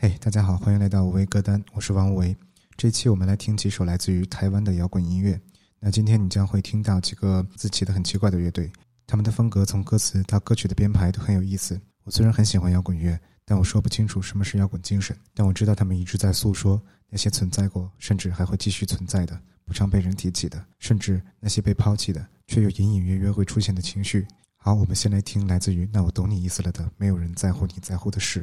嘿，大家好，欢迎来到无为歌单，我是王无为。这期我们来听几首来自于台湾的摇滚音乐。那今天你将会听到几个字起的很奇怪的乐队，他们的风格从歌词到歌曲的编排都很有意思。我虽然很喜欢摇滚乐，但我说不清楚什么是摇滚精神。但我知道他们一直在诉说那些存在过，甚至还会继续存在的、不常被人提起的，甚至那些被抛弃的，却又隐隐约约会出现的情绪。好，我们先来听来自于《那我懂你意思了》的《没有人在乎你在乎的事》。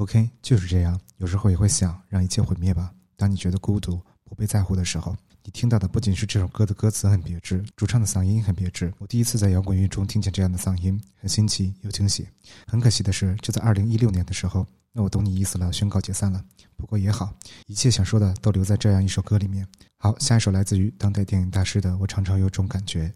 OK，就是这样。有时候也会想让一切毁灭吧。当你觉得孤独、不被在乎的时候，你听到的不仅是这首歌的歌词很别致，主唱的嗓音很别致。我第一次在摇滚乐中听见这样的嗓音，很新奇又惊喜。很可惜的是，就在二零一六年的时候，那我懂你意思了，宣告解散了。不过也好，一切想说的都留在这样一首歌里面。好，下一首来自于当代电影大师的《我常常有种感觉》。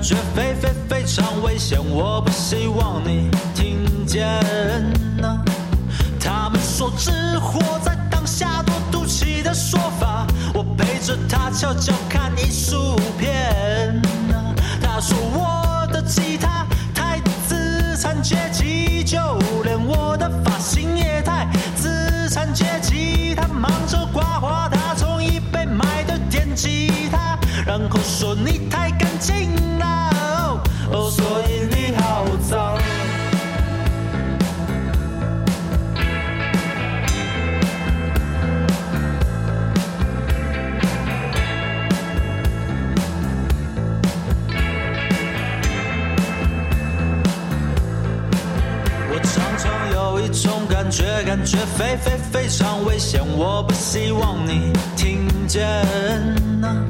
绝，非非非常危险，我不希望你听见呐、他们说只活在当下多赌气的说法，我陪着他悄悄看艺术片呐、他说我的吉他太资产阶级，就连我的发型也太你太干净了，哦，所以你好脏。我常常有一种感觉，感觉非非非常危险，我不希望你听见呐。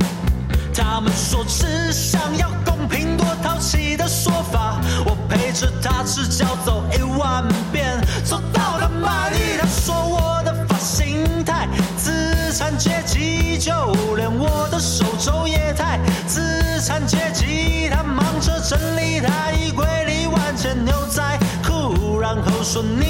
他们说只想要公平多淘气的说法，我陪着他赤脚走一万遍，走到了满意。他说我的发型太资产阶级，就连我的手肘也太资产阶级。他忙着整理他衣柜里万千牛仔裤，然后说你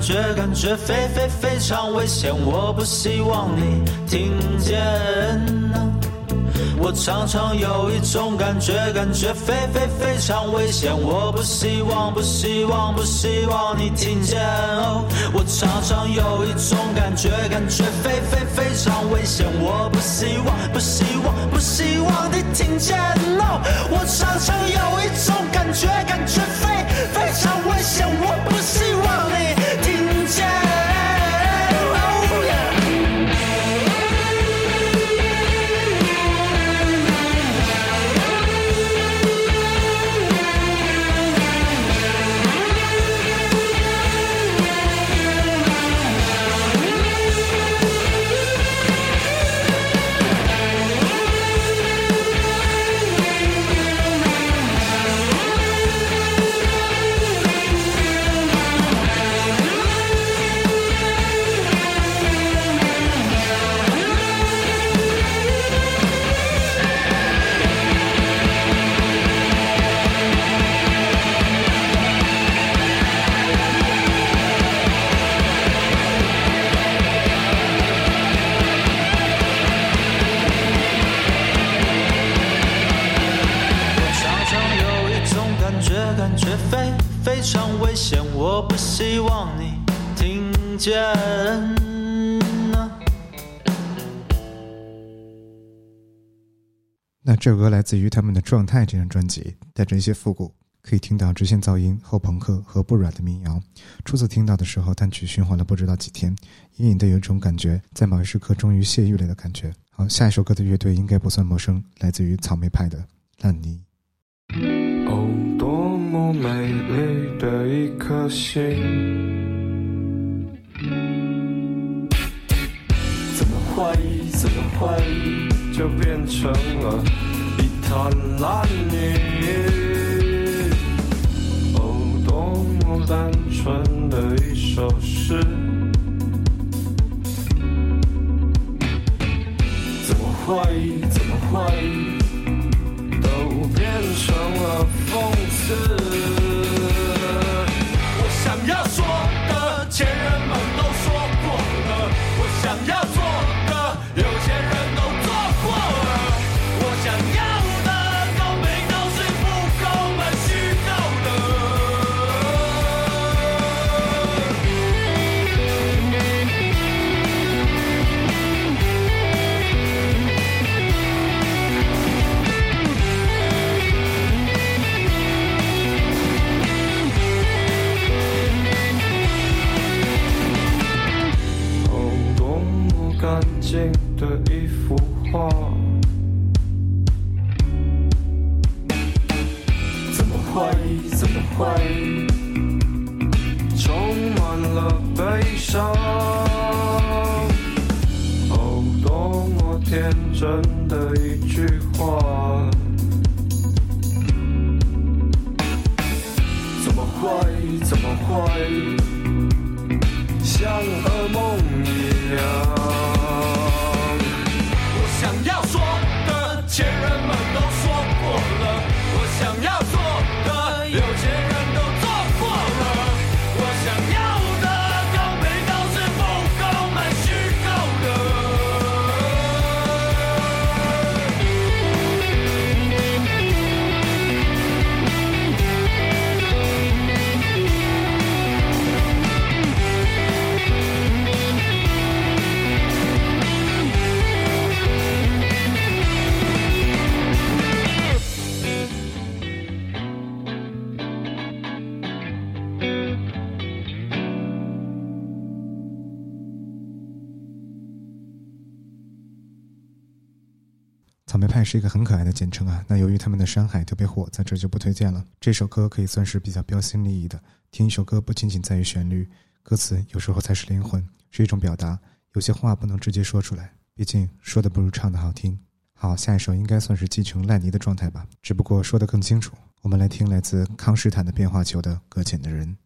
感觉，感觉非非非常危险，我不希望你听见。我常常有一种感觉，感觉非非非常危险，我不希望，不希望，不希望你听见。我常常有一种感觉，感觉非非非常危险，我不希望，不希望，不希望你听见。我常常有一种感觉，感觉非非常危险，我不希这首歌来自于他们的《状态》这张专辑，带着一些复古，可以听到直线噪音、后朋克和不软的民谣。初次听到的时候，单曲循环了不知道几天，隐隐的有一种感觉，在某一时刻终于泄欲了的感觉。好，下一首歌的乐队应该不算陌生，来自于草莓派的烂泥。哦，多么美丽的一颗心，怎么怀疑？怎么怀疑？就变成了一滩烂泥。哦，多么单纯的一首诗，怎么怀疑？怎么怀疑？都变成了讽刺。是一个很可爱的简称啊。那由于他们的山海特别火在这就不推荐了。这首歌可以算是比较标新立异的听一首歌不仅仅在于旋律歌词有时候才是灵魂是一种表达有些话不能直接说出来毕竟说的不如唱的好听。好下一首应该算是继承烂泥的状态吧只不过说的更清楚。我们来听来自康斯坦的变化球的搁浅的人。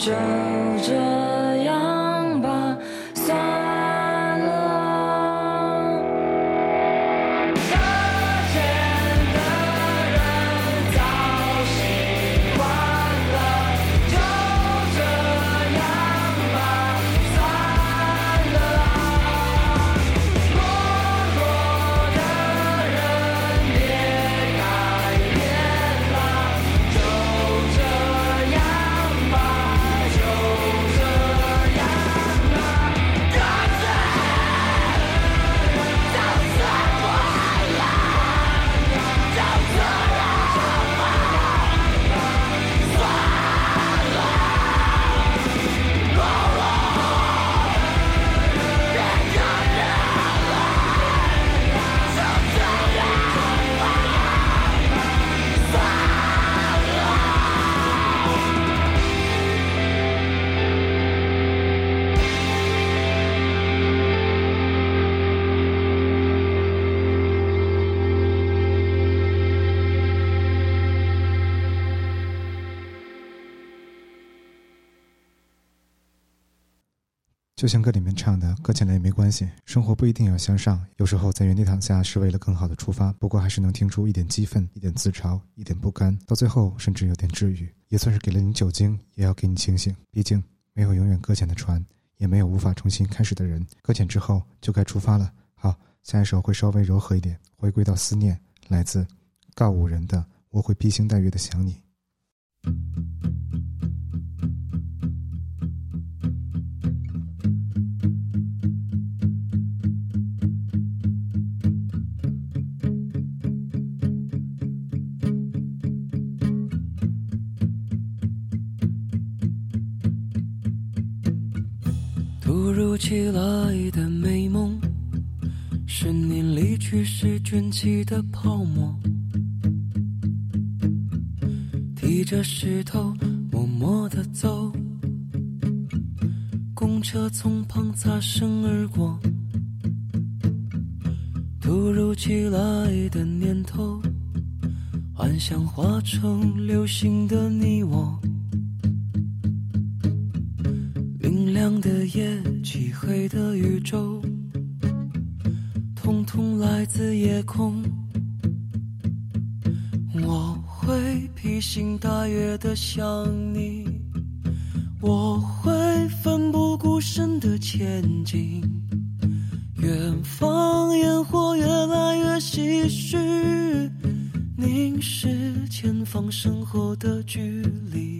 就这就像歌里面唱的，搁浅了也没关系，生活不一定要向上，有时候在原地躺下是为了更好的出发。不过还是能听出一点激愤，一点自嘲，一点不甘，到最后甚至有点治愈，也算是给了你酒精，也要给你清醒。毕竟没有永远搁浅的船，也没有无法重新开始的人。搁浅之后就该出发了。好，下一首会稍微柔和一点，回归到思念，来自告五人的《我会披星戴月的想你》。起来的美梦，是你离去时卷起的泡沫，提着石头默默地走，公车从旁擦身而过。突如其来的念头，幻想化成流星的你我。明亮的夜，黑的宇宙，统统来自夜空。我会披星戴月的想你，我会奋不顾身的前进。远方烟火越来越唏嘘，凝视前方身后的距离。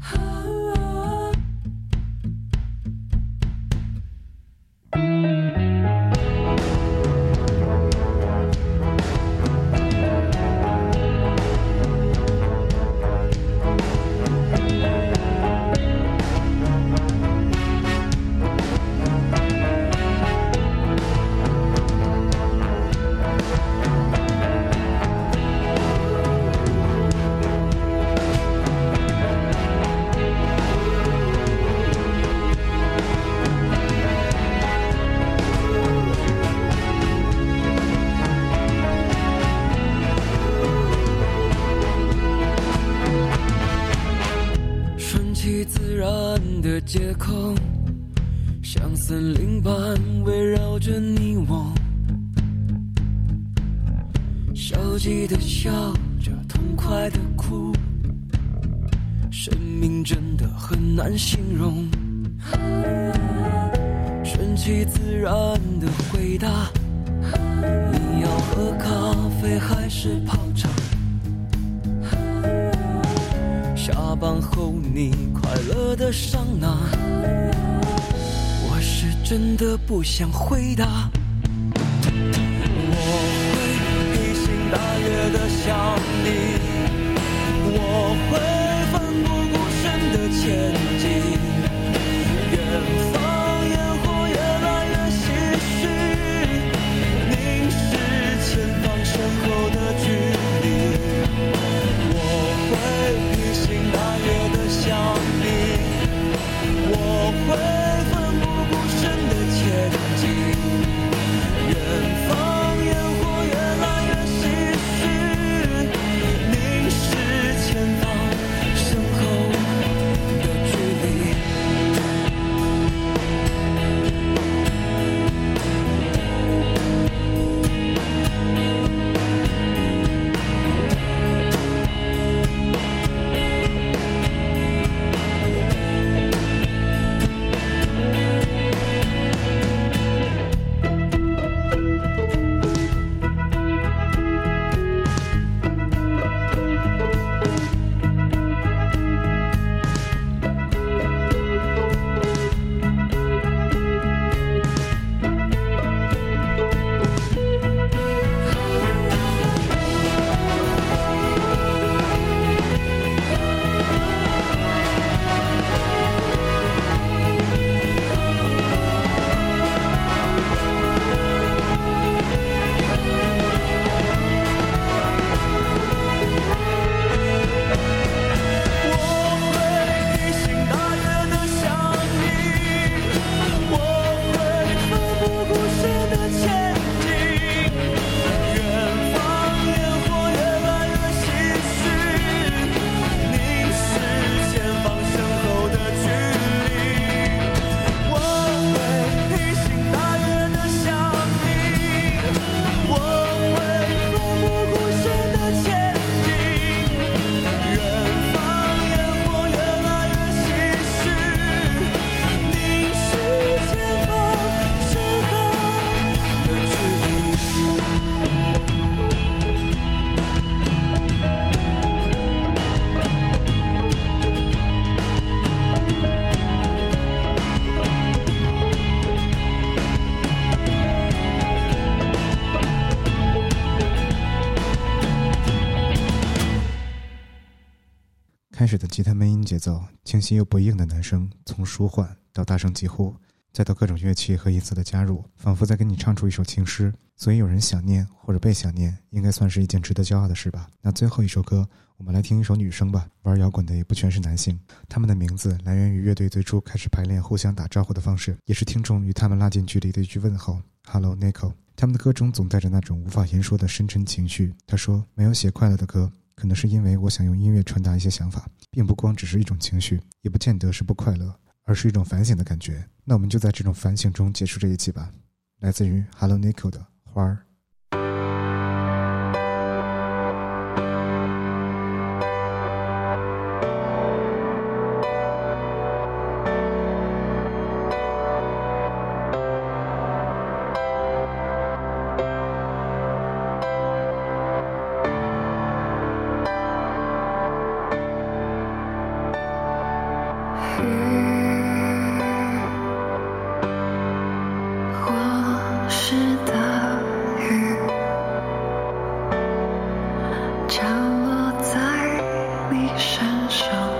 Oh. 着你我，消极的笑着，痛快的哭，生命真的很难形容。顺其自然的回答，你要喝咖啡还是泡茶？下班后你快乐的上哪？真的不想回答。我会披星戴月的想你，我会奋不顾身的前进。远方吉他闷音节奏，清晰又不硬的男声，从舒缓到大声疾呼，再到各种乐器和音色的加入，仿佛在跟你唱出一首情诗。所以有人想念或者被想念，应该算是一件值得骄傲的事吧。那最后一首歌，我们来听一首女声吧。玩摇滚的也不全是男性，他们的名字来源于乐队最初开始排练、互相打招呼的方式，也是听众与他们拉近距离的一句问候：“Hello, Nico。”他们的歌中总带着那种无法言说的深沉情绪。他说：“没有写快乐的歌，可能是因为我想用音乐传达一些想法，并不光只是一种情绪，也不见得是不快乐，而是一种反省的感觉。”那我们就在这种反省中结束这一期吧。来自于 Hello, Nico 的。花儿。身